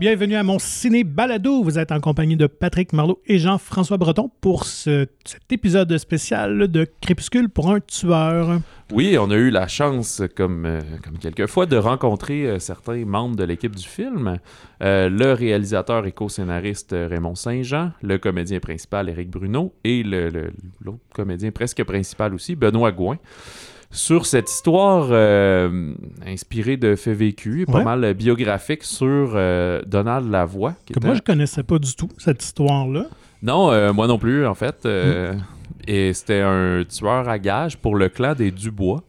Bienvenue à mon ciné balado. Vous êtes en compagnie de Patrick Marlot et Jean-François Breton pour ce- cet épisode spécial de Crépuscule pour un tueur. Oui, on a eu la chance, comme, euh, comme quelquefois, de rencontrer euh, certains membres de l'équipe du film. Euh, le réalisateur et co-scénariste Raymond Saint-Jean, le comédien principal Éric Bruno et le- le- l'autre comédien presque principal aussi, Benoît Gouin. Sur cette histoire euh, inspirée de faits vécus, pas Ouais. mal euh, biographique sur euh, Donald Lavoie. qui Que était- moi, je connaissais pas du tout cette histoire-là. Non, euh, moi non plus, en fait. Mm. Euh, Et c'était un tueur à gages pour le clan des Dubois.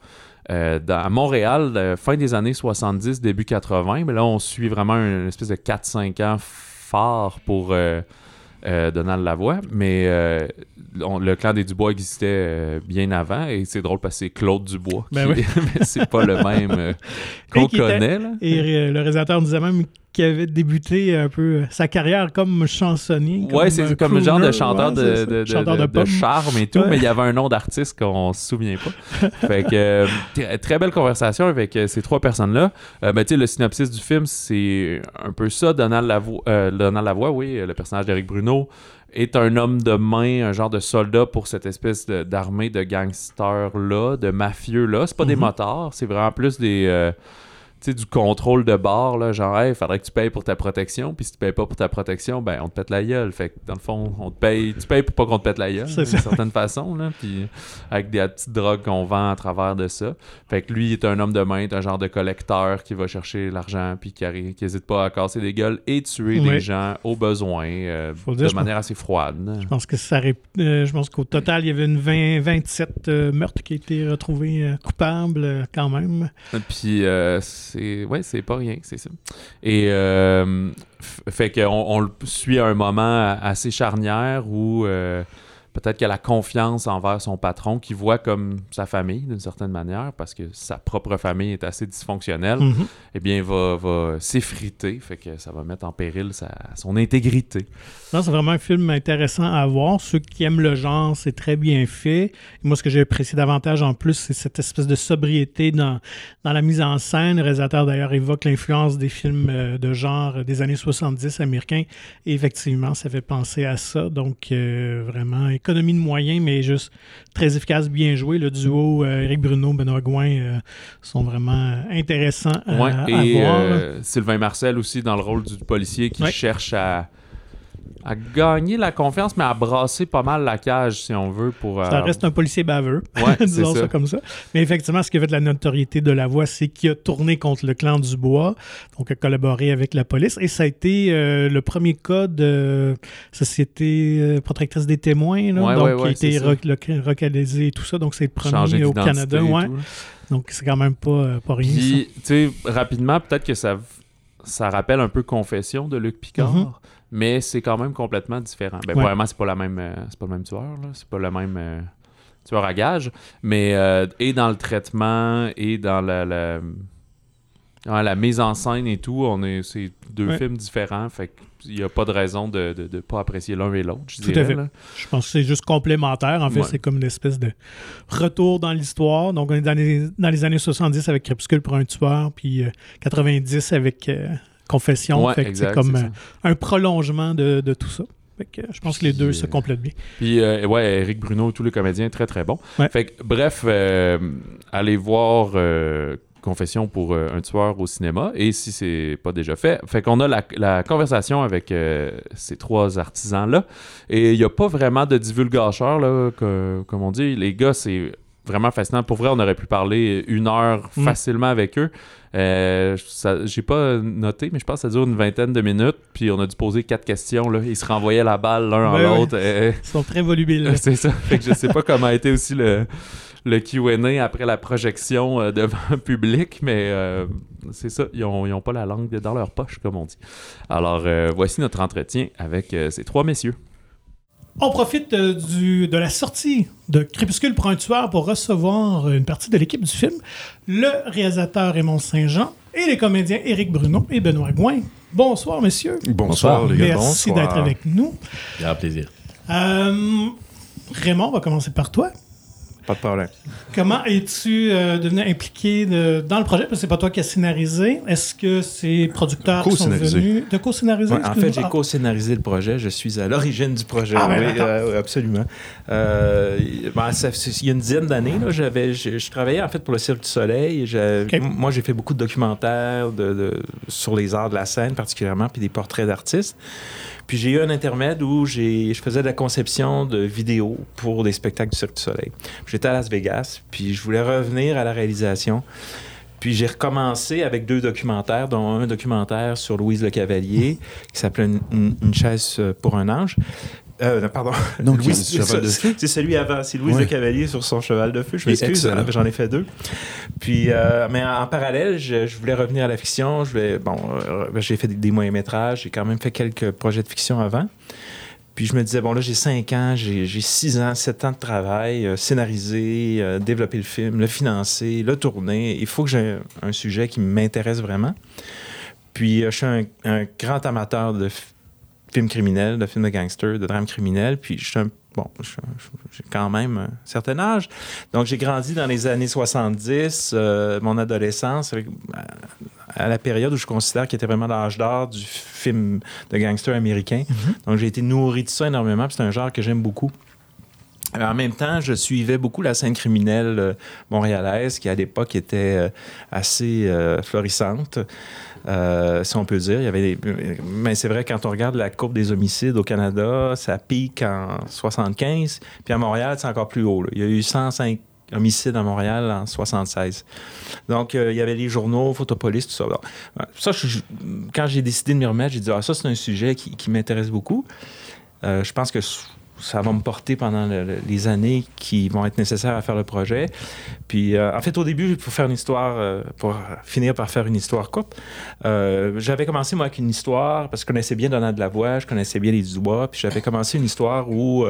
euh, dans, à Montréal, euh, fin des années 70, début 80. Mais là, on suit vraiment une espèce de 4-5 ans fort pour euh, euh, Donald Lavoie. Mais euh, on- le clan des Dubois existait euh, bien avant. Et c'est drôle parce que c'est Claude Dubois. Ben qui- mais c'est pas le même qu'on était- connaît. Là. Et le réalisateur disait même qu'il avait débuté un peu sa carrière comme chansonnier. Ouais, c'est euh, comme le genre de chanteur ouais, de, chanteur charme et tout, Ouais. mais il y avait un nom d'artiste qu'on se souvient pas. fait que euh, très belle conversation avec euh, ces trois personnes-là. Euh, ben, tu sais, le synopsis du film, c'est un peu ça. Donald Lavoie, euh, Donald Lavoie, oui, le personnage d'Éric Bruno, est un homme de main, un genre de soldat pour cette espèce d'armée de, gangsters-là, de mafieux-là. C'est pas des Mhm. motards, c'est vraiment plus des... euh, sais, du contrôle de bord, là, genre, hey, faudrait que tu payes pour ta protection, puis si tu payes pas pour ta protection, ben, on te pète la gueule. Fait que, dans le fond, on te paye, tu payes pour pas qu'on te pète la gueule, C'est d'une certaine façon, là, puis avec des petites drogues qu'on vend à travers de ça. Fait que lui, il est un homme de main, est un genre de collecteur qui va chercher l'argent, puis qui, arri- qui hésite pas à casser des gueules et tuer Ouais. des gens au besoin, euh, dire, de manière assez froide. Je pense que ça ré- euh, je pense qu'au total, il y avait une 20, 27 euh, meurtres qui étaient retrouvés euh, coupables quand même. Puis euh, c'est ouais, c'est pas rien, c'est ça. Et euh, fait qu'on on le suit à un moment assez charnière où euh, peut-être qu'il a la confiance envers son patron qui voit comme sa famille d'une certaine manière parce que sa propre famille est assez dysfonctionnelle, Mhm. eh bien va va s'effriter, fait que ça va mettre en péril sa, son intégrité. Non, c'est vraiment un film intéressant à voir. Ceux qui aiment le genre, c'est très bien fait. Et moi, ce que j'ai apprécié davantage en plus, c'est cette espèce de sobriété dans, dans la mise en scène. Le réalisateur, d'ailleurs, évoque l'influence des films euh, de genre des années 70 américains. Et effectivement, ça fait penser à ça. Donc, euh, vraiment, économie de moyens, mais juste très efficace, bien joué. Le duo euh, Éric Bruno, Benoît Gouin euh, sont vraiment euh, intéressants à, Ouais, à et voir. euh, Sylvain Marcel aussi dans le rôle du policier qui Ouais. cherche à, à gagner la confiance, mais à brasser pas mal la cage, si on veut, pour... Ça euh, reste un policier baveux, Ouais, disons ça. ça. comme ça. Mais effectivement, ce qui a fait de la notoriété de la voix, c'est qu'il a tourné contre le clan du bois, donc a collaboré avec la police. Et ça a été euh, le premier cas de Société euh, protectrice des témoins, là, Ouais, donc ouais, qui a été localisé et tout ça. Donc c'est le premier au Canada. Donc c'est quand même pas, pas rien. Puis, tu sais, rapidement, peut-être que ça, ça rappelle un peu Confession de Luc Picard, Mhm. Mais c'est quand même complètement différent. Ben, Ouais. probablement, c'est pas la même, euh, c'est pas le même tueur, là. C'est pas le même euh, tueur à gage, mais euh, et dans le traitement et dans la, la, mise en scène et tout, on est, c'est deux Ouais. films différents, fait qu'il n'y a pas de raison de ne pas apprécier l'un et l'autre, je Tout à fait. là. Je pense que c'est juste complémentaire. En fait, Ouais. c'est comme une espèce de retour dans l'histoire. Donc, on est dans les, dans les années 70 avec Crépuscule pour un tueur, puis euh, 90 avec Confession. Ouais, c'est comme euh, un prolongement de, de tout ça. Fait que, euh, je pense que les deux se euh, complètent bien. Puis, euh, ouais, Eric Bruno, tous les comédiens, très très bons. Ouais. Fait que, bref, euh, allez voir Confession pour un tueur au cinéma. Et si c'est pas déjà fait, fait qu'on a la, la conversation avec ces trois artisans-là. Et il n'y a pas vraiment de divulgacheur, là, que- comme on dit. Les gars, c'est vraiment fascinant. Pour vrai, on aurait pu parler une heure Mm. facilement avec eux. Euh, J'ai pas noté, mais je pense que ça dure une vingtaine de minutes. Puis on a dû poser quatre questions. Là. Ils se renvoyaient la balle l'un en Ouais, ouais. l'autre. Euh, Ils sont très volubiles. c'est ça. Fait que je sais pas comment a été aussi le, le QA après la projection euh, devant un public, mais euh, c'est ça. Ils ont, ils ont pas la langue dans leur poche, comme on dit. Alors, euh, voici notre entretien avec euh, ces trois messieurs. On profite euh, du, de la sortie de Crépuscule pour un tueur pour recevoir une partie de l'équipe du film, le réalisateur Raymond Saint-Jean et les comédiens Éric Bruno et Benoît Gouin. Bonsoir, messieurs. Bonsoir, les gars. Merci d'être avec nous. Grand plaisir. Euh, Raymond, on va commencer par toi. Pas de problème. Comment es-tu euh, devenu impliqué de- dans le projet? Parce que c'est pas toi qui as scénarisé. Est-ce que ces producteurs qui sont venus... De co-scénariser? Ouais, en fait, j'ai excuse-moi? co-scénarisé le projet. Je suis à l'origine du projet. Ah, ben, oui, euh, absolument. Euh, ben, ça- il y a une dizaine d'années, j'avais, je, travaillais en fait pour le Cirque du Soleil. Moi, j'ai fait beaucoup de documentaires de, de- sur les arts de la scène particulièrement, puis des portraits d'artistes. Puis j'ai eu un intermède où je faisais de la conception de vidéos pour des spectacles du Cirque du Soleil. J'étais à Las Vegas, puis je voulais revenir à la réalisation. Puis j'ai recommencé avec deux documentaires, dont un documentaire sur Louise Le Cavalier, qui s'appelait une, une- chaise pour un ange. Euh, pardon. Non, feu. C'est celui avant, c'est Louise Ouais. Le Cavalier sur son cheval de feu. Je m'excuse, j'en ai fait deux. Puis, euh, mais en, en parallèle, je, je voulais revenir à la fiction. Je voulais, bon, euh, j'ai fait des, des moyens-métrages, j'ai quand même fait quelques projets de fiction avant. Puis je me disais, bon, là, j'ai cinq ans, j'ai j'ai six ans, sept ans de travail, euh, scénariser, euh, développer le film, le financer, le tourner. Il faut que j'ai un, sujet qui m'intéresse vraiment. Puis euh, je suis un, un grand amateur de films criminels, de films de gangsters, de drames criminels. Puis je suis un Bon, j'ai quand même un certain âge. Donc, j'ai grandi dans les années 70, euh, mon adolescence, avec- à la période où je considère qu'il était vraiment l'âge d'or du film de gangster américain. Donc, j'ai été nourri de ça énormément. C'est un genre que j'aime beaucoup. Euh, En même temps, je suivais beaucoup la scène criminelle euh, montréalaise, qui à l'époque était euh, assez florissante, si on peut dire. Il y avait Mais c'est vrai, quand on regarde la courbe des homicides au Canada, ça pique en 75, puis à Montréal, c'est encore plus haut. Il y a eu 105 homicides à Montréal en 76. Donc, il y avait les journaux, Photopolis, tout ça. Ça, quand j'ai décidé de m'y remettre, j'ai dit, ah, ça, c'est un sujet qui, m'intéresse beaucoup. Je pense que ça va me porter pendant le- le- les années qui vont être nécessaires à faire le projet. Puis, euh, en fait, au début, pour faire une histoire, euh, pour finir par faire une histoire courte, euh, j'avais commencé, moi, avec une histoire, parce que je connaissais bien Donald Lavoie, je connaissais bien les Dubois, puis j'avais commencé une histoire où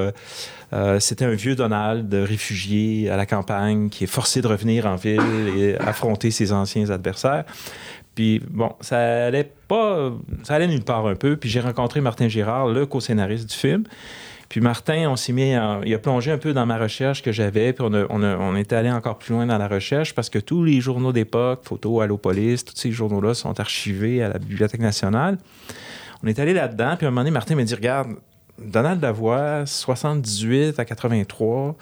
c'était un vieux Donald, réfugié à la campagne, qui est forcé de revenir en ville et affronter ses anciens adversaires. Puis bon, ça allait pas, ça allait nulle part un peu. Puis j'ai rencontré Martin Girard, le co-scénariste du film. Puis Martin, on s'est mis, il a plongé un peu dans ma recherche que j'avais, puis on, est allé encore plus loin dans la recherche parce que tous les journaux d'époque, Photo, Allopolis, tous ces journaux-là sont archivés à la Bibliothèque nationale. On est allé là-dedans, puis à un moment donné, Martin m'a dit, regarde, Donald Lavoie, 78 à 83,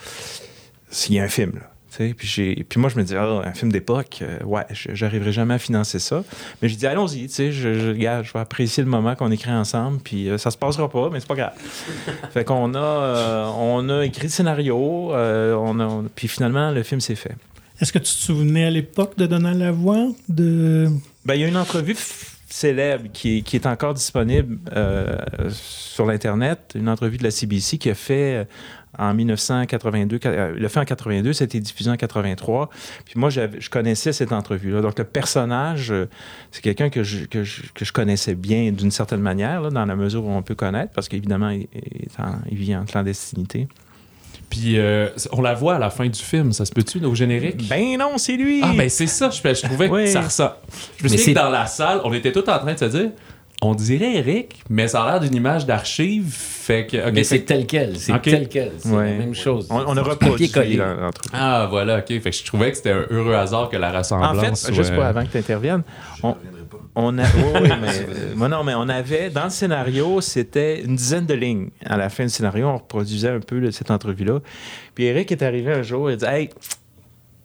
il y a un film, là. Puis, moi, je me dis, ah, un film d'époque, euh, ouais, je- j'arriverai jamais à financer ça. Mais j'ai dit, allons-y, tu sais, je, je, regarde, je vais apprécier le moment qu'on écrit ensemble, puis euh, ça se passera pas, mais c'est pas grave. fait qu'on a, euh, on a écrit le scénario, euh, on a, on- puis finalement, le film s'est fait. Est-ce que tu te souvenais à l'époque de Donald Lavoie? De... Ben, il y a une entrevue f- célèbre qui est, qui est encore disponible euh, sur l'Internet, une entrevue de la CBC qui a fait euh, en 1982, euh, il l'a fait en 82, ça a été diffusé en 83. Puis moi, je connaissais cette entrevue-là. Donc, le personnage, euh, c'est quelqu'un que je, que, je, que je connaissais bien d'une certaine manière, là, dans la mesure où on peut connaître, parce qu'évidemment, il, est en- il vit en clandestinité. Puis euh, on la voit à la fin du film, ça se peut-tu, au générique? Ben non, c'est lui! Ah, ben c'est ça, je, je trouvais Oui. que ça ressent. Je me c'est- que dans la salle, on était tous en train de se dire, on dirait Eric, mais ça a l'air d'une image d'archive, fait que. Mais fait c'est tel quel, c'est tel quel, c'est Ouais. la même chose. on, on a Du reproduit. Ah, voilà, ok. Fait que je trouvais que c'était un heureux hasard que la En ressemblance. fait, juste soit- pas avant que tu interviennes, on, on a, oui, oui, mais, euh, moi, non, mais on avait, dans le scénario, c'était une dizaine de lignes. À la fin du scénario, on reproduisait un peu là, cette entrevue-là. Puis Eric est arrivé un jour et dit Hey,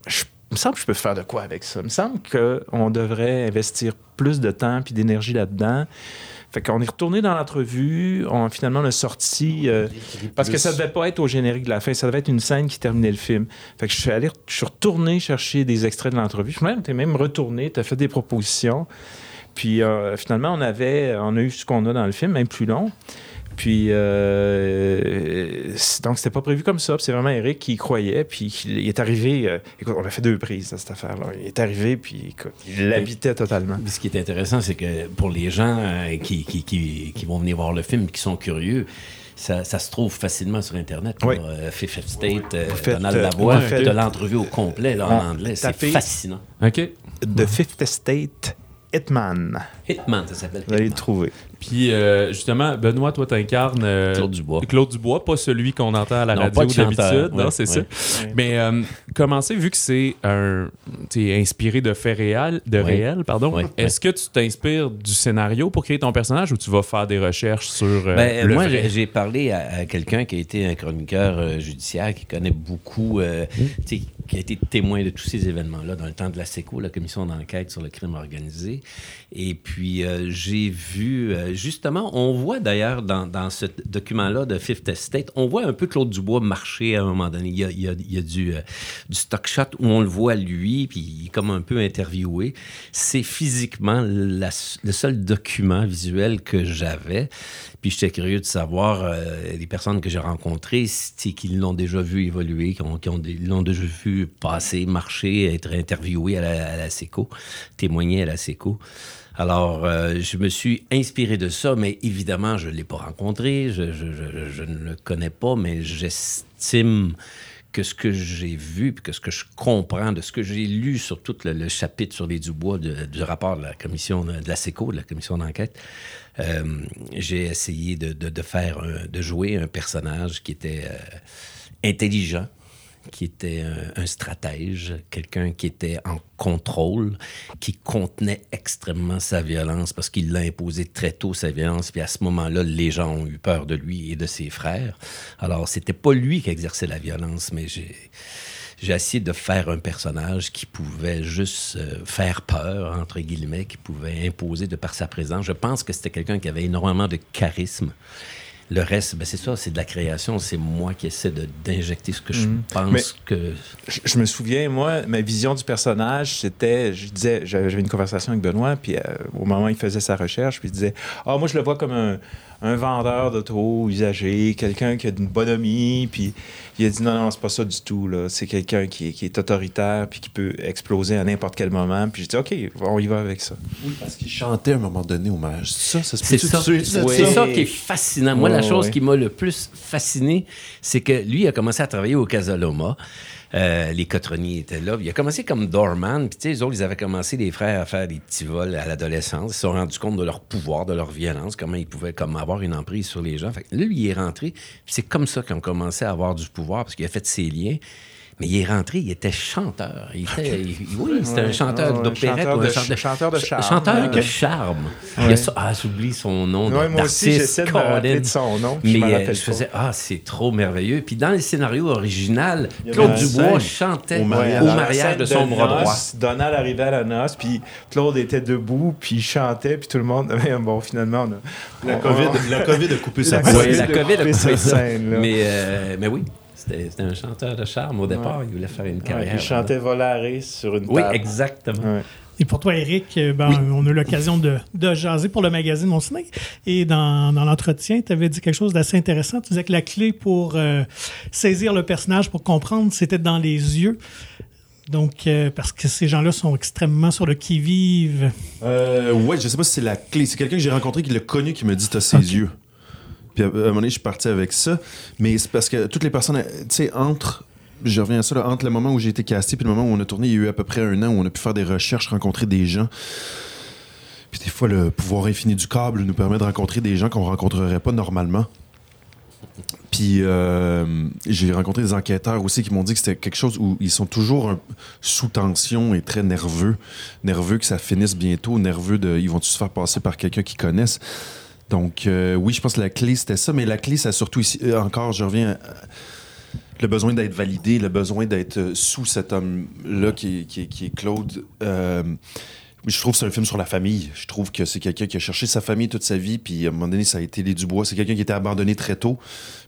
je- me semble que je peux faire de quoi avec ça. Il me semble qu'on devrait investir plus de temps puis d'énergie là-dedans. Fait qu'on est retourné dans l'entrevue, on finalement on a sorti euh, parce que ça devait pas être au générique de la fin, ça devait être une scène qui terminait le film. Fait que je suis allé, je suis retourné chercher des extraits de l'entrevue. Je même, t'es même retourné, t'as fait des propositions. Puis euh, finalement, on avait, on a eu ce qu'on a dans le film, même plus long. Puis euh, donc c'était pas prévu comme ça. C'est vraiment Eric qui y croyait. Puis il est arrivé. euh, écoute, on a fait deux prises à cette affaire-là. Il est arrivé. Puis écoute, il l'habitait totalement. Ce qui est intéressant, c'est que pour les gens euh, qui, qui, qui, qui vont venir voir le film, qui sont curieux, ça, ça se trouve facilement sur Internet. Oui. là. Euh, Fifth euh, faites, Donald euh, Lavoie, faites- de l'entrevue au complet là, en On- anglais. C'est fascinant. Ok. The Fifth Estate Hitman. Hitman, ça s'appelle. Vous allez le trouver. Puis euh, justement, Benoît, toi, t'incarnes euh, Claude Dubois. Claude Dubois, pas celui qu'on entend à la Non, radio d'habitude. non, c'est ouais. ça. Mais euh, comment c'est, vu que c'est un, t'es inspiré de faits réels, de réels, pardon, est-ce que tu t'inspires du scénario pour créer ton personnage ou tu vas faire des recherches sur euh, Ben, le moi, j'ai- parlé à, à quelqu'un qui a été un chroniqueur euh, judiciaire, qui connaît beaucoup, sais, qui a été témoin de tous ces événements-là dans le temps de la SECO, la commission d'enquête sur le crime organisé. Et puis, euh, j'ai vu, euh, justement, on voit d'ailleurs dans, dans ce document-là de Fifth Estate, on voit un peu Claude Dubois marcher à un moment donné. Il y a, il y a- il y a du, euh, du stock shot où on le voit lui, puis il est comme un peu interviewé. C'est physiquement le seul document visuel que j'avais. Puis j'étais curieux de savoir euh, les personnes que j'ai rencontrées, si- qui l'ont déjà vu évoluer, qui l'ont déjà vu passer, marcher, être interviewé à la, à la SECO, témoigner à la SECO. Alors, euh, je me suis inspiré de ça, mais évidemment, je ne l'ai pas rencontré, je, ne le connais pas, mais j'estime que ce que j'ai vu, que ce que je comprends de ce que j'ai lu sur tout le, chapitre sur les Dubois du rapport de la commission de, la SECO, de la commission d'enquête, euh, j'ai essayé de, faire, de jouer un personnage qui était euh, intelligent, qui était un, stratège, quelqu'un qui était en contrôle, qui contenait extrêmement sa violence parce qu'il l'a imposé très tôt, sa violence, puis à ce moment-là, les gens ont eu peur de lui et de ses frères. Alors, c'était pas lui qui exerçait la violence, mais j'ai... J'ai essayé de faire un personnage qui pouvait juste euh, faire peur, entre guillemets, qui pouvait imposer de par sa présence. Je pense que c'était quelqu'un qui avait énormément de charisme. Le reste, ben c'est ça, c'est de la création. C'est moi qui essaie d'injecter ce que je pense Mais- que. Je, je me souviens, moi, ma vision du personnage, c'était, je disais, j'avais j'avais une conversation avec Benoît, puis euh, au moment où il faisait sa recherche, puis il disait, ah, moi, je le vois comme un, un vendeur d'auto usagé, quelqu'un qui a une bonhomie, puis il a dit, non, non, c'est pas ça du tout, là. C'est quelqu'un qui, est- qui est autoritaire, puis qui peut exploser à n'importe quel moment. Puis j'ai dit, OK, on y va avec ça. Oui, parce qu'il chantait à un moment donné hommage. Ça, ça se C'est ça. C'est ça qui est fascinant. Moi, la chose qui m'a le plus fasciné, c'est que lui a commencé à travailler au Casaloma. Euh, les cotroniers étaient là. Il a commencé comme doorman. Puis, tu sais, les autres, ils avaient commencé, les frères, à faire des petits vols à l'adolescence. Ils se sont rendus compte de leur pouvoir, de leur violence, comment ils pouvaient comme, avoir une emprise sur les gens. Fait que il est rentré. C'est comme ça qu'ils ont commencé à avoir du pouvoir, parce qu'il a fait ses liens. Mais il est rentré, il était chanteur. Il était, il- oui, c'était un chanteur d'opérette. chanteur ou un de- chanteur, chanteur de charme. Chanteur de Ouais. charme. Il a ça, ah, j'oublie son nom. Ouais, moi aussi, j'essaie de me rappeler Colin. de son nom, Mais je euh, je faisais, ah, c'est trop merveilleux. Puis dans le scénario original, Claude Dubois scène chantait au au mariage. de son bras droit. Donald arrivait à la noce, puis Claude était debout, puis il chantait, puis tout le monde. Mais bon, finalement, on a. La on- COVID, on- la COVID a coupé sa voix. Oui, la de COVID a couper coupé scène-là. Mais, euh, mais oui, c'était un chanteur de charme au départ. Il voulait faire une Ouais, carrière. il chantait Volaris sur une Oui, table. exactement. Ouais. Et pour toi, Eric, euh, ben, on a eu l'occasion de, de jaser pour le magazine Mon Ciné. Et dans, dans l'entretien, tu avais dit quelque chose d'assez intéressant. Tu disais que la clé pour euh, saisir le personnage, pour comprendre, c'était dans les yeux. Donc, euh, parce que ces gens-là sont extrêmement sur le qui-vive. Euh, ouais, je sais pas si c'est la clé. C'est quelqu'un que j'ai rencontré qui l'a connu qui me dit T'as ses yeux. Puis à, un moment donné, je suis parti avec ça. Mais c'est parce que toutes les personnes, tu sais, entre. Je reviens à ça, là, entre le moment où j'ai été casté et le moment où on a tourné, il y a eu à peu près un an où on a pu faire des recherches, rencontrer des gens. Puis des fois, le pouvoir infini du câble nous permet de rencontrer des gens qu'on rencontrerait pas normalement. Puis euh, j'ai rencontré des enquêteurs aussi qui m'ont dit que c'était quelque chose où ils sont toujours sous tension et très nerveux. Nerveux que ça finisse bientôt, nerveux de ils vont-tu se faire passer par quelqu'un qu'ils connaissent? Donc euh, oui, je pense que la clé c'était ça, mais la clé c'est surtout ici, euh, encore, je reviens à- le besoin d'être validé, le besoin d'être euh, sous cet homme-là qui, est- qui est- qui est Claude. Euh, je trouve que c'est un film sur la famille. Je trouve que c'est quelqu'un qui a cherché sa famille toute sa vie, puis à un moment donné, ça a été les Dubois. C'est quelqu'un qui était abandonné très tôt,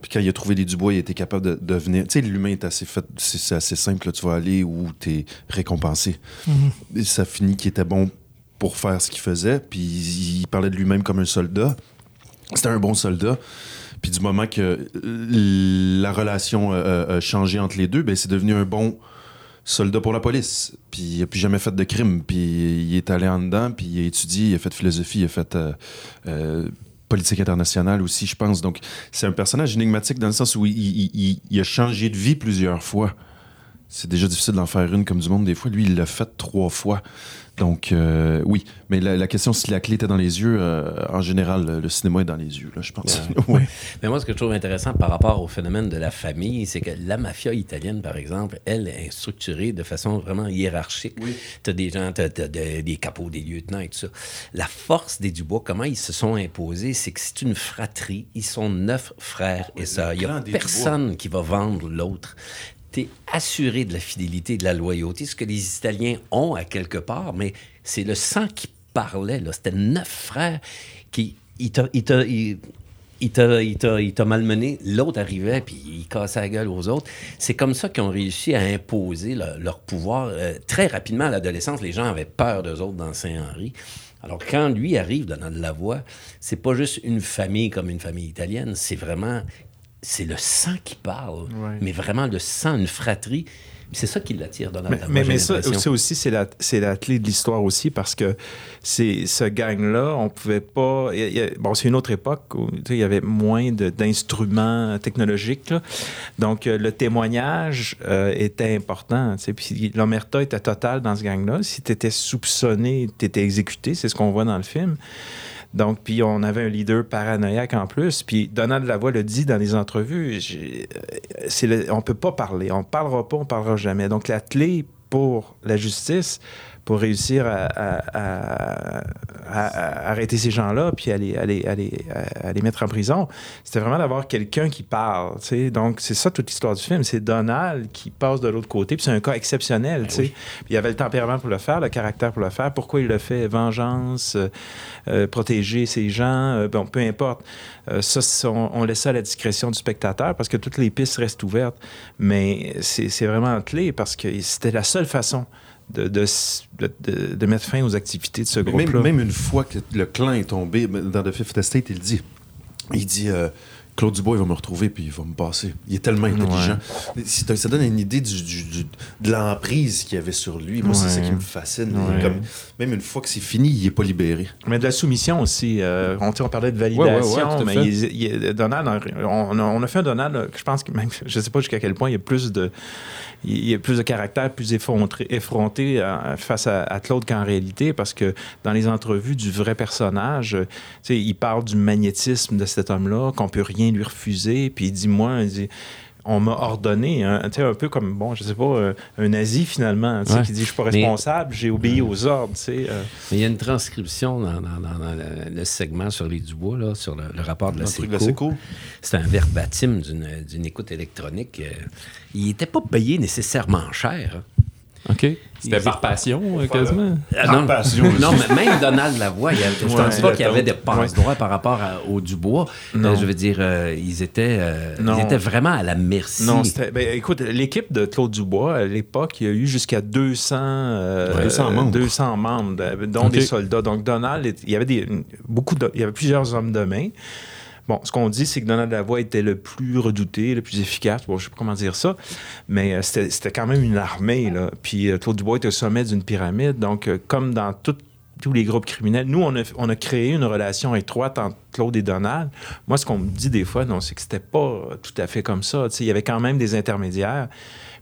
puis quand il a trouvé les Dubois, il a été capable de, de venir. Tu sais, l'humain est assez fait, c'est c'est assez simple. là. tu vas aller où tu es récompensé. Et ça finit qu'il était bon pour faire ce qu'il faisait, puis il parlait de lui-même comme un soldat. C'était un bon soldat. Puis du moment que euh, la relation euh, a changé entre les deux, ben c'est devenu un bon soldat pour la police. Puis il n'a plus jamais fait de crime. Puis il est allé en dedans, puis il a étudié, il a fait philosophie, il a fait euh, euh, politique internationale aussi, je pense. Donc c'est un personnage énigmatique dans le sens où il a changé de vie plusieurs fois. C'est déjà difficile d'en faire une comme du monde des fois. Lui, il l'a fait trois fois. Donc, euh, oui. Mais la, la question, si la clé était dans les yeux, euh, en général, le, cinéma est dans les yeux, là, je pense. Ouais. Mais moi, ce que je trouve intéressant par rapport au phénomène de la famille, c'est que la mafia italienne, par exemple, elle est structurée de façon vraiment hiérarchique. Tu as des gens, tu as, des capots, des lieutenants et tout ça. La force des Dubois, comment ils se sont imposés, c'est que c'est une fratrie. Ils sont neuf frères et sœurs. Il n'y a des personne qui va vendre l'autre. Assuré de la fidélité de la loyauté, ce que les Italiens ont à quelque part, mais c'est le sang qui parlait. C'était neuf frères qui. Ils il t'a, malmené, l'autre arrivait, puis il cassait la gueule aux autres. C'est comme ça qu'ils ont réussi à imposer le- leur pouvoir. Euh, très rapidement, à l'adolescence, les gens avaient peur d'eux autres dans Saint-Henri. Alors, quand lui arrive dans la voie, c'est pas juste une famille comme une famille italienne, c'est vraiment... C'est le sang qui parle, Ouais. mais vraiment le sang, une fratrie. C'est ça qui l'attire dans la Mais, mais, mais ça, aussi, c'est la, la clé de l'histoire aussi parce que ce gang-là, on pouvait pas. y a- il y a- bon, c'est une autre époque où il y avait moins d'instruments technologiques. là. Donc, euh, le témoignage euh, était important. Puis l'omerta était totale dans ce gang-là. Si tu étais soupçonné, tu étais exécuté. C'est ce qu'on voit dans le film. Donc, puis on avait un leader paranoïaque en plus. Puis Donald Lavoie le dit dans les entrevues, euh, on peut pas parler. On parlera pas, on parlera jamais. Donc, la clé pour la justice, pour réussir à, à- à- à- à arrêter ces gens-là, puis à les, mettre en prison, c'était vraiment d'avoir quelqu'un qui parle. Donc, c'est ça toute l'histoire du film. C'est Donald qui passe de l'autre côté, puis c'est un cas exceptionnel. sais. Puis il avait le tempérament pour le faire, le caractère pour le faire. Pourquoi il le fait? Vengeance, euh, euh, protéger ces gens, euh, bon, peu importe. Euh, ça, on, on laisse ça à la discrétion du spectateur parce que toutes les pistes restent ouvertes. Mais c'est c'est vraiment clé parce que c'était la seule façon de, de, de- de- de mettre fin aux activités de ce groupe-là. Même, même une fois que le clan est tombé, dans The Fifth Estate, il dit il dit euh, Claude Dubois, il va me retrouver puis il va me passer. Il est tellement intelligent. Ça donne une idée du, du- du- de l'emprise qu'il y avait sur lui. Moi, c'est ça qui me fascine. Ouais. comme- même une fois que c'est fini, il n'est pas libéré. Mais de la soumission aussi. euh, on, on parlait de Ouais, ouais, validation, mais fait. il- il- Donald, on, a- on a fait un Donald, je pense que même, je sais pas jusqu'à quel point il y a plus de, il y a plus de caractère, plus effronté, euh, face à, à Claude qu'en réalité, parce que dans les entrevues du vrai personnage, euh, il parle du magnétisme de cet homme-là, qu'on peut rien lui refuser, puis il dit, moi, il dit, on m'a ordonné, hein, tu sais, un peu comme, bon, je sais pas, euh, un nazi finalement, tu sais, Ouais. qui dit, je suis pas responsable, j'ai obéi aux ordres, tu sais. euh. Mais il y a une transcription dans, dans- dans- dans le, le segment sur les Dubois, là, sur le, le rapport de la SECO. C'est un verbatim d'une d'une écoute électronique. euh, il n'était pas payé nécessairement cher. hein. OK. C'était par passion, euh, quasiment? Ah, non, passion, non, mais même Donald Lavoie, il y avait- je Ouais. pense pas qu'il y avait de passe-droit par rapport à- au Dubois. Non. Euh, je veux dire, euh, ils, étaient, euh, ils étaient vraiment à la merci. Non, c'était. ben, écoute, l'équipe de Claude Dubois, à l'époque, il y a eu jusqu'à 200, euh, 200 membres. 200 membres, dont des soldats. Donc, Donald, il y avait, des, beaucoup de- il y avait plusieurs hommes de main. Bon, ce qu'on dit, c'est que Donald Lavoie était le plus redouté, le plus efficace. Bon, je sais pas comment dire ça, mais euh, c'était quand même une armée. Là. Puis euh, Claude Dubois était au sommet d'une pyramide. Donc, euh, comme dans tout- tous les groupes criminels, nous, on a, on a créé une relation étroite entre Claude et Donald. Moi, ce qu'on me dit des fois, non, c'est que c'était pas tout à fait comme ça. Tu sais, il y avait quand même des intermédiaires.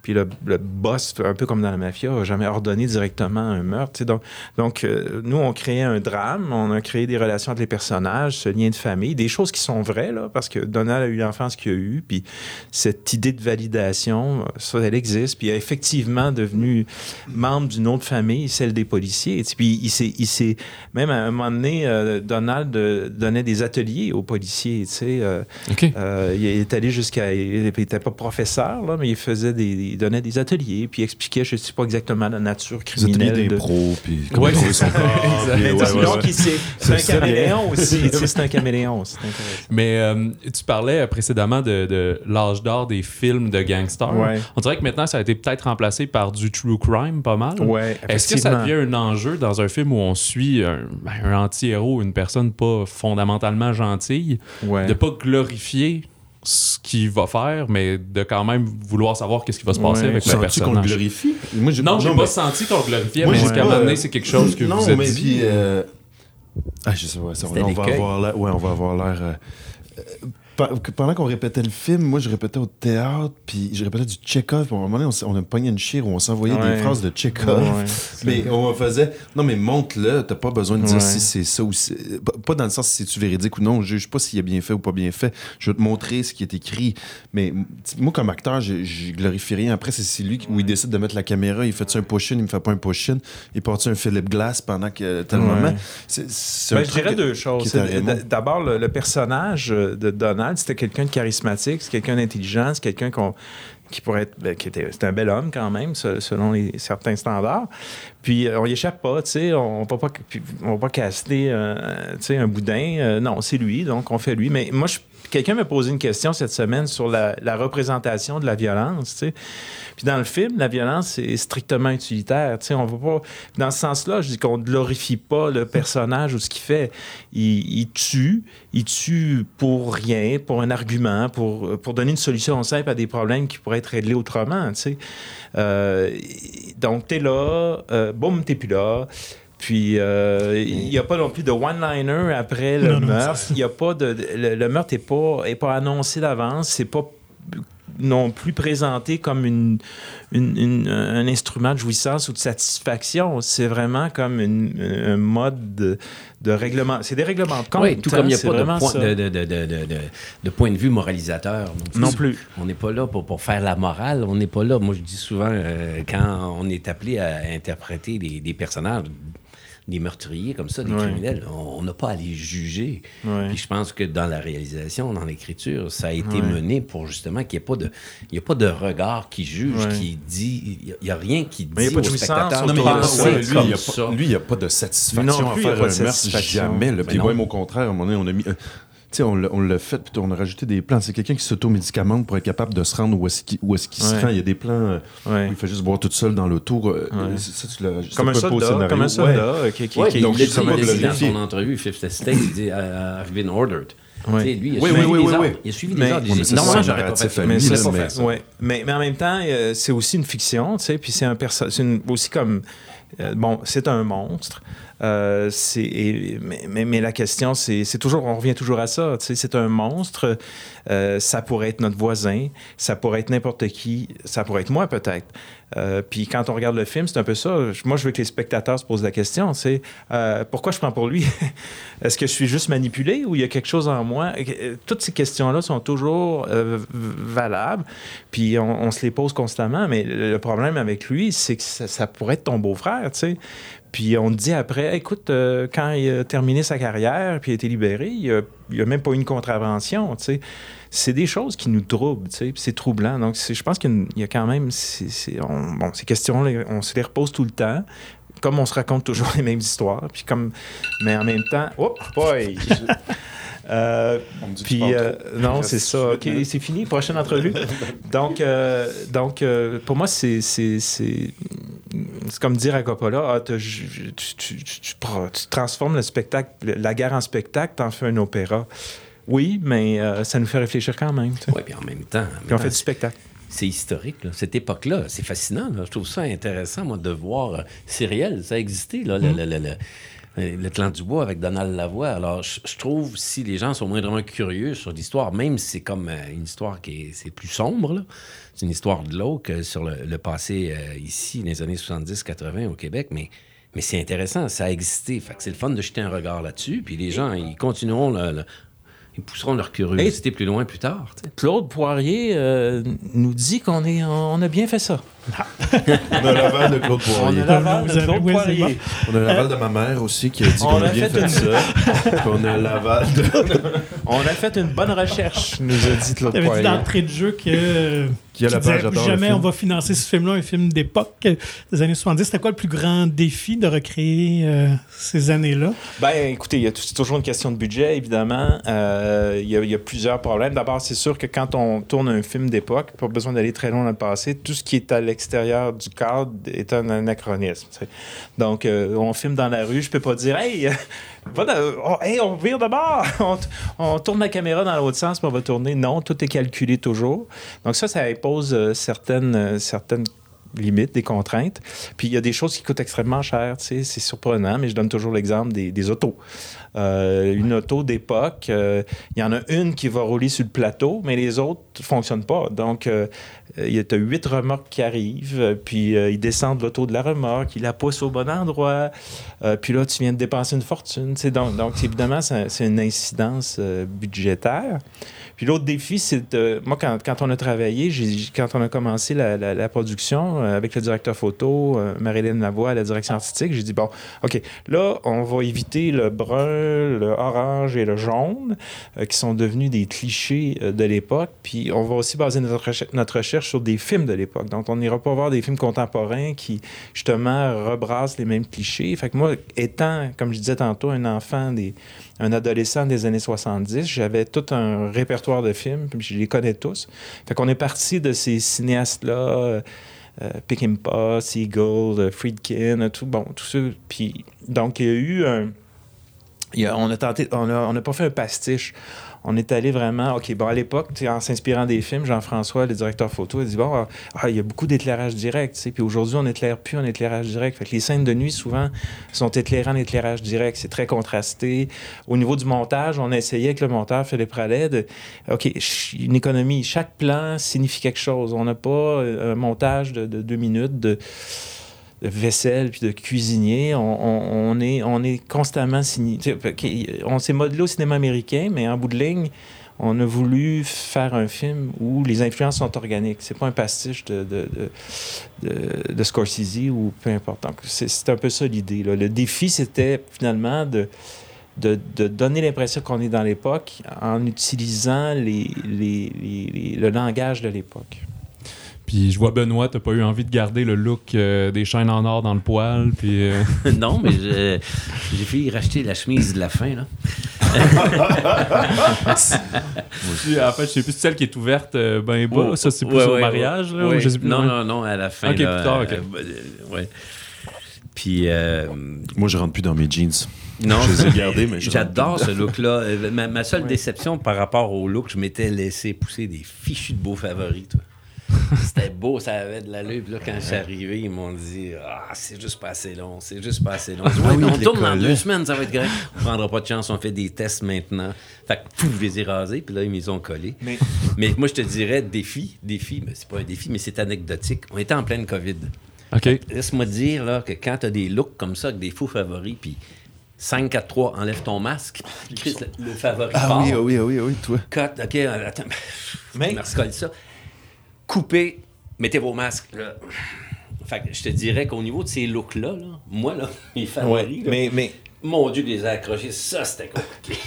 Puis le, le boss, un peu comme dans la mafia, n'a jamais ordonné directement un meurtre. Donc, donc euh, nous, on créait un drame, on a créé des relations entre les personnages, ce lien de famille, des choses qui sont vraies, là, parce que Donald a eu l'enfance qu'il a eue, puis cette idée de validation, ça, elle existe. Puis il est effectivement devenu membre d'une autre famille, celle des policiers. Sais, Puis il s'est, il s'est- même à un moment donné, euh, Donald euh, donnait des ateliers aux policiers. Tu sais, euh, OK. euh, il est allé jusqu'à. Il n'était pas professeur, là, mais il faisait des, il donnait des ateliers, puis il expliquait, je ne sais pas exactement la nature Des criminelle. de- d'impro, puis comment Ouais, son corps. puis, ouais, donc, c'est un caméléon aussi. C'est un caméléon. Mais euh, tu parlais euh, précédemment de, de l'âge d'or des films de gangsters. On dirait que maintenant, ça a été peut-être remplacé par du true crime pas mal. Est-ce que ça devient un enjeu dans un film où on suit un, ben, un anti-héros, une personne pas fondamentalement gentille, de pas glorifier ce qu'il va faire, mais de quand même vouloir savoir qu'est-ce qui va se passer Ouais. avec le Sens-tu qu'on le personnage? glorifie? Moi, Non, j'ai mais- pas senti qu'on le glorifiait, Moi, mais j'ai jusqu'à un moment donné, euh, c'est quelque chose que non, vous êtes mais dit. puis, euh, Ah, je sais pas, ça, C'était on va avoir l'air. Ouais, on va avoir l'air. euh, pendant qu'on répétait le film, moi, je répétais au théâtre, puis je répétais du Tchekhov. Puis à un moment donné, on, on a pogné une chire où on s'envoyait Ouais. des phrases de Tchekhov. Ouais, mais on faisait, non, mais monte-le, t'as pas besoin de dire Ouais. si c'est ça ou si... Pas dans le sens si c'est-tu véridique ou non, je juge pas s'il est bien fait ou pas bien fait. Je vais te montrer ce qui est écrit. Mais moi, comme acteur, je, je glorifie rien. Après, c'est lui où il décide de mettre la caméra, il fait-tu un push-in, il me fait pas un push-in, il part un Philip Glass pendant que tel moment. C'est c'est un Ben, je dirais deux choses. D'abord, le, le personnage euh, de Donald, c'était quelqu'un de charismatique, c'est quelqu'un d'intelligent, c'est quelqu'un qui pourrait être, ben, qui était, c'est un bel homme quand même, se- selon certains standards. Puis euh, on y échappe pas, tu sais, on va pas, va pas caster, euh, un boudin. Euh, non, c'est lui, donc on fait lui. Mais moi, je- quelqu'un m'a posé une question cette semaine sur la, la représentation de la violence. Puis dans le film, la violence est strictement utilitaire. Tu sais, on va pas. Dans ce sens-là, je dis qu'on ne glorifie pas le personnage ou ce qu'il fait. Il, il tue, il tue pour rien, pour un argument, pour, pour donner une solution simple à des problèmes qui pourraient être réglés autrement. Euh, donc, t'es là, euh, boum, t'es plus là. Puis, euh, il n'y a pas non plus de one-liner après le Non, meurtre. Il y a pas de, le, le meurtre n'est pas, est pas annoncé d'avance. C'est pas non plus présenté comme une, une- une- un instrument de jouissance ou de satisfaction. C'est vraiment comme une- un mode de, de règlement. C'est des règlements de compte. Oui, tout hein, comme il n'y a c'est pas de point de, de- de- de- de- de point de vue moralisateur. Non plus. On n'est pas là pour, pour faire la morale. On n'est pas là. Moi, je dis souvent, euh, quand on est appelé à interpréter des, des personnages, des meurtriers comme ça, des Ouais. criminels, on n'a pas à les juger. Ouais. Puis je pense que dans la réalisation, dans l'écriture, ça a été Ouais. mené pour justement qu'il n'y ait pas de, il y a pas de regard qui juge, Ouais. qui dit, il n'y a, rien qui dit Mais il y a pas de au spectateur. Non, mais il y a pas- c'est ouais, lui, il a n'y a pas de satisfaction Non à il a faire un meurtre, jamais. Puis au contraire, à un moment donné, on a mis... euh, on l'a on l'a fait, puis on a rajouté des plans. C'est quelqu'un qui s'automédicamente pour être capable de se rendre où est-ce qu'il est-ce qu'il se rend. Il y a des plans euh, Ouais. où il fait juste boire tout seul dans l'auto. euh, Ouais. Ça, tu l'as- c'est Comme un soldat, scénario. comme un soldat euh, qui, qui, qui- donc, il dit, il l'a dit dans son entrevue, Fifth Estate, il dit euh, I've been ordered. Ouais. Lui, il a Oui, suivi oui, oui, oui. Il a suivi Mais- des Normalement, j'aurais pas fait à Mais, mais- faire ça. ouais. mais, mais en même temps, euh, c'est aussi une fiction, tu sais, puis c'est un perso- c'est une- aussi comme euh, bon, c'est un monstre. Euh, mais, la question, c'est toujours, on revient toujours à ça. C'est un monstre. euh, ça pourrait être notre voisin, ça pourrait être n'importe qui, ça pourrait être moi peut-être. Euh, puis quand on regarde le film, c'est un peu ça. Moi, je veux que les spectateurs se posent la question. C'est euh, pourquoi je prends pour lui? Est-ce que je suis juste manipulé ou il y a quelque chose en moi? Toutes ces questions-là sont toujours valables. Puis on, se les pose constamment. Mais le problème avec lui, c'est que ça, ça pourrait être ton beau-frère. Puis on dit après, écoute, euh, quand il a terminé sa carrière, puis il a été libéré, il a, il a même pas eu une contravention. C'est des choses qui nous troublent, tu c'est troublant. Donc, je pense qu'il y a quand même, bon, ces questions-là, on se les repose tout le temps. Comme on se raconte toujours les mêmes histoires, puis comme, mais en même temps, oh boy, euh, puis euh, non, c'est ça. OK, c'est fini. Prochaine entrevue. donc, euh, donc pour moi, c'est comme dire à Coppola, ah, tu, transformes le spectacle, la guerre en spectacle, t'en fais un opéra. Oui, mais ça nous fait réfléchir quand même. Oui, puis en même temps, en Puis on fait du spectacle. C'est historique, là. cette époque-là. C'est fascinant. là. Je trouve ça intéressant, moi, de voir. euh, c'est réel, ça a existé, là, le, le- le- le- euh, le clan du bois avec Donald Lavoie. Alors, je, je trouve, si les gens sont moindrement curieux sur l'histoire, même si c'est comme euh, une histoire qui est, c'est plus sombre, c'est une histoire glauque euh, sur le, passé euh, ici, dans les années 70-80 au Québec, mais, mais c'est intéressant, ça a existé. Fait que c'est le fun de jeter un regard là-dessus, puis les gens, ils continueront, le- le- ils pousseront leur curiosité plus loin plus tard. Claude Poirier euh, nous dit qu'on est, on a bien fait ça. On a l'aval de Claude Poirier. On a l'aval de Claude Poirier. On a l'aval de ma mère aussi qui a dit On qu'on a bien fait ça. On a l'aval de... On a fait une bonne recherche, nous a dit Claude Tu avais dit Poirier. d'entrée de jeu que. Qui a la page, Jamais on va financer ce film-là, un film d'époque des années 70. C'était quoi le plus grand défi de recréer euh, ces années-là? Ben, écoutez, il y a toujours une question de budget, évidemment. Euh, il, y a, il y a plusieurs problèmes. D'abord, c'est sûr que quand on tourne un film d'époque, pas besoin d'aller très loin dans le passé, tout ce qui est à l'extérieur du cadre est un anachronisme. Donc, euh, on filme dans la rue, je peux pas dire, hey, oh, on vire de bord, on, tourne la caméra dans l'autre sens, puis on va tourner. Non, tout est calculé toujours. Donc, ça, ça impose euh, certaines, euh, certaines limites, des contraintes. Puis il y a des choses qui coûtent extrêmement cher, tu sais, c'est surprenant, mais je donne toujours l'exemple des, des autos. Euh, une auto d'époque, euh, il y en a une qui va rouler sur le plateau, mais les autres ne fonctionnent pas. Donc, euh, il y a huit remorques qui arrivent, puis ils descendent l'auto de la remorque, ils la poussent au bon endroit, puis là, tu viens de dépenser une fortune. tu sais. Donc, donc évidemment, c'est une incidence budgétaire. Puis l'autre défi, c'est de- moi, quand, quand on a travaillé, quand on a commencé la, la- la production avec le directeur photo, euh, Marilyn Lavoie à la direction artistique, j'ai dit, bon, OK, là, on va éviter le brun, le orange et le jaune, euh, qui sont devenus des clichés euh, de l'époque, puis on va aussi baser notre, recher- notre recherche sur des films de l'époque. Donc, on n'ira pas voir des films contemporains qui, justement, rebrassent les mêmes clichés. Fait que moi, étant, comme je disais tantôt, un enfant un adolescent des années 70, j'avais tout un répertoire de films, puis je les connais tous. Fait qu'on est parti de ces cinéastes-là, euh, euh, Peckinpah, Seagull, euh, Friedkin, euh, tout, bon, tous ceux. Puis, donc, il y a eu un... on a tenté, on a- on n'a pas fait un pastiche. On est allé vraiment, OK, bon, à l'époque, en s'inspirant des films, Jean-François, le directeur photo, il dit, bon, ah, ah, il y a beaucoup d'éclairage direct, puis aujourd'hui, on n'éclaire plus en éclairage direct. Fait que les scènes de nuit, souvent, sont éclairées en éclairage direct. C'est très contrasté. Au niveau du montage, on a essayé avec le monteur Philippe Rallet de, OK, une économie. Chaque plan signifie quelque chose. On n'a pas euh, un montage de, de deux minutes vaisselle puis de cuisinier. On, est, on est constamment signé. On s'est modelé au cinéma américain, mais en bout de ligne, on a voulu faire un film où les influences sont organiques. C'est pas un pastiche de, de, de, de- de Scorsese ou peu importe. C'est un peu ça l'idée. Le défi, c'était finalement de, de, de donner l'impression qu'on est dans l'époque en utilisant les- les- les- le langage de l'époque. Puis je vois Benoît, t'as pas eu envie de garder le look euh, des chaînes en or dans le poil, puis... euh, non, mais je- j'ai failli racheter la chemise de la fin, là. Puis, en fait, je sais plus celle qui est ouverte euh, ben bas. Ouais, ça, c'est plus ouais, au ouais, mariage. Là, ouais. ou je sais plus, non, ouais. non, non, à la fin. Ok, là, plus tard, ok. euh, euh, ouais. Puis, euh, Moi, je rentre plus dans mes jeans. non, Je les ai gardés, mais je j'adore ce look-là. Ma, ma seule déception par rapport au look, je m'étais laissé pousser des fichus de beaux favoris, toi. C'était beau, ça avait de l'allure. Puis là, quand je suis arrivé, ils m'ont dit Ah, c'est juste pas assez long, c'est juste pas assez long. Ouais, Ah oui, on tourne dans deux semaines, ça va être grave. On prendra pas de chance, on fait des tests maintenant. Fait que, pouf, je les ai rasés, puis là, ils m'y ont collés. Mais- Mais moi, je te dirais, défi, défi, mais c'est pas un défi, mais c'est anecdotique. On était en pleine COVID. OK. Laisse-moi te dire là, que quand tu as des looks comme ça, avec des faux favoris, puis 5, 4, 3, enlève ton masque, puis Chris, le, le favori Ah part. oui, ah oui, ah oui, ah oui, toi. Cut, OK, euh, attends. Mais- Merci, colle ça. Coupez, mettez vos masques. Là. Fait que je te dirais qu'au niveau de ces looks-là, là, moi, là, mes favoris, Ouais, là, mais, mais mon Dieu, de les accrocher, ça, c'était compliqué.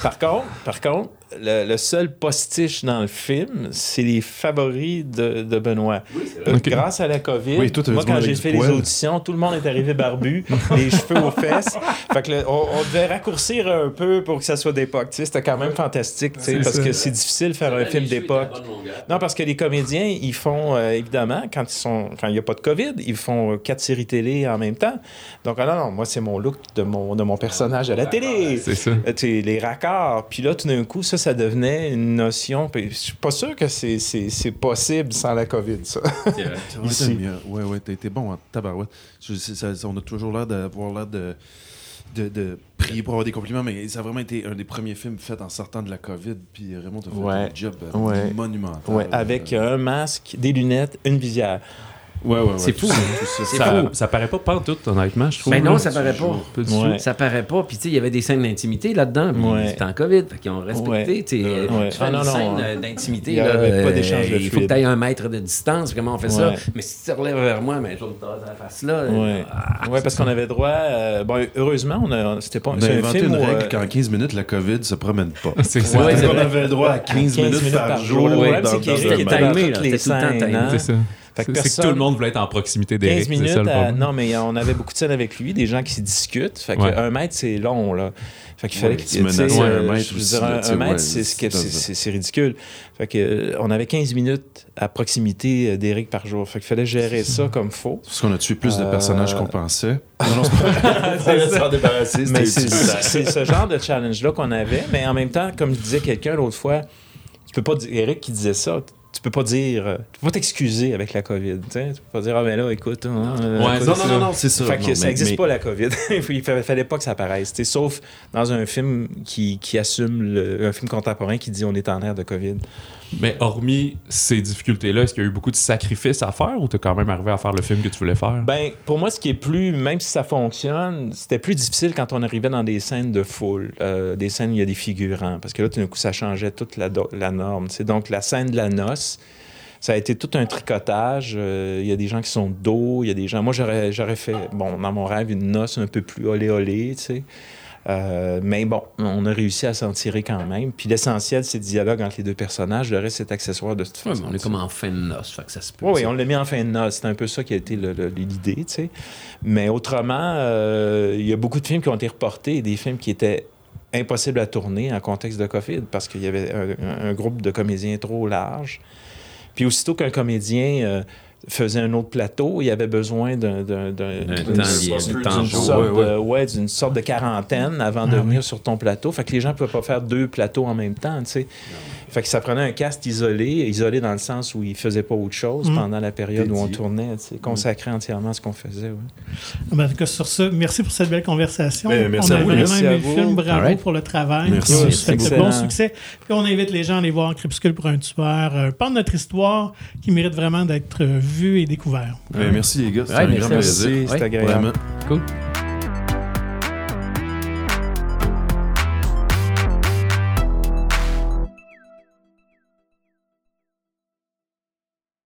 Par contre, par contre le, le seul postiche dans le film, c'est les favoris de, de Benoît. Euh. Grâce à la COVID, Oui, toi, t'avais moi, quand j'ai fait les auditions, tout le monde est arrivé barbu, les cheveux aux fesses. Fait que le- on, on devait raccourcir un peu pour que ça soit d'époque. C'était quand même fantastique, parce ça. que c'est difficile de faire un film d'époque. Non, parce que les comédiens, ils font, euh, évidemment, quand ils sont quand il n'y a pas de COVID, ils font euh, quatre séries télé en même temps. Donc, ah non, non, moi, c'est mon look de mon, de mon personnage à la télé. C'est ça. Les raccords. Puis là, tout d'un coup, ça, ça devenait une notion. Puis je suis pas sûr que c'est- c'est c'est possible sans la COVID, ça. Ici. ouais, ouais, t'as été bon en tabarouette. Je- ça- on a toujours l'air d'avoir l'air de, de, de prier pour avoir des compliments, mais ça a vraiment été un des premiers films faits en sortant de la COVID. Puis Raymond, t'as fait Ouais. un job Ouais. monumental. Ouais, avec Euh, un masque, des lunettes, une visière. Ouais, ouais, ouais, C'est fou. ça, tout ça. C'est Ça, fou. ça paraît pas pantoute, honnêtement, je trouve. Ben non, ça paraît pas. Ouais. Ça paraît pas. Puis, tu sais, il y avait des scènes d'intimité là-dedans. Puis, Ouais. c'était en COVID. Fait qu'ils ont respecté. Ouais. Tu sais, euh, Ah, une non, scène euh, d'intimité. Il y là, avait pas euh, d'échange de Il faut que tu ailles un mètre de distance. Comment on fait ça? Mais si tu te relèves vers moi, mais je tasser la face là. Ouais, Ah, ouais parce qu'on avait droit. euh, bon, heureusement, on a, c'était pas On a inventé une règle qu'en 15 minutes, la COVID se promène pas. C'est ça. On avait le droit à 15, 15 minutes, par jour. C'est dans timé, là. hein. C'est ça. Fait que tout le monde voulait être en proximité 15 d'Eric. C'est minutes, ça le à- non, mais on avait beaucoup de scènes avec lui, des gens qui se discutent. Fait que Ouais. un mètre, c'est long, là. Fait qu'il fallait Ouais, menaces sais, un euh, mètre aussi, là, un, mètre, ouais, c'est ce que- c'est- c'est- c'est c'est ridicule. Fait que euh, on avait 15 minutes à proximité euh, d'Éric par jour. Fait qu'il fallait gérer ça comme faut. Parce qu'on a tué plus de Euh, personnages qu'on pensait. Non, non, c'est pas débarrasser. Mais c'est ce genre de challenge-là qu'on avait. Mais en même temps, comme je disais quelqu'un l'autre fois, tu peux pas dire, Eric qui disait ça, tu peux pas dire, euh, tu peux pas t'excuser avec la COVID. Tu peux pas dire, ah, mais là, écoute. hein, euh, Ouais, Non, non, non, non, c'est ça. fait que Non, ça n'existe mais- pas la COVID. Il fa- fallait pas que ça apparaisse. tu sais, sauf dans un film qui, qui assume le- un film contemporain qui dit on est en ère de COVID. Mais hormis ces difficultés-là, est-ce qu'il y a eu beaucoup de sacrifices à faire ou t'es quand même arrivé à faire le film que tu voulais faire? Ben, pour moi, ce qui est plus, même si ça fonctionne, c'était plus difficile quand on arrivait dans des scènes de foule, euh, des scènes où il y a des figurants, parce que là, tout d'un coup, ça changeait toute la, norme. Donc, la scène de la noce, ça a été tout un tricotage. Euh, Il y a des gens qui sont dos, il y a des gens. Moi, j'aurais, j'aurais fait, bon, dans mon rêve, une noce un peu plus olé olé, tu sais. Euh, mais bon, on a réussi à s'en tirer quand même. Puis l'essentiel, c'est le dialogue entre les deux personnages. Le reste, c'est accessoire de toute Ouais, façon. mais on est comme en fin de noces, fait que ça se peut. Oui, on l'a mis en fin de noce. C'est un peu ça qui a été l'idée, tu sais. Mais autrement, euh, il y a beaucoup de films qui ont été reportés et des films qui étaient impossibles à tourner en contexte de COVID parce qu'il y avait un, un groupe de comédiens trop large. Puis aussitôt qu'un comédien euh, faisait un autre plateau, il y avait besoin d'un... d'un- d'un- D'un d'une temps sorte- d'une de- ouais, d'une sorte de quarantaine avant de Ah venir sur ton plateau. Fait que les gens ne peuvent pas faire deux plateaux en même temps, tu sais. Fait que ça prenait un cast isolé, isolé dans le sens où il faisait pas autre chose Mm. pendant la période où on tournait, tu sais, consacré entièrement à ce qu'on faisait. ouais. Ben, en tout cas, sur ça, merci pour cette belle conversation. Ben, merci on a à vous, vraiment merci aimé le film. Bravo pour le travail. Merci. C'est bon excellent. succès. Puis on invite les gens à aller voir Crépuscule pour un tueur. Euh, de notre histoire qui mérite vraiment d'être euh, vue et découverte. Ben, merci les gars, c'était Ouais, un merci grand plaisir. C'était Ouais, agréable. Cool.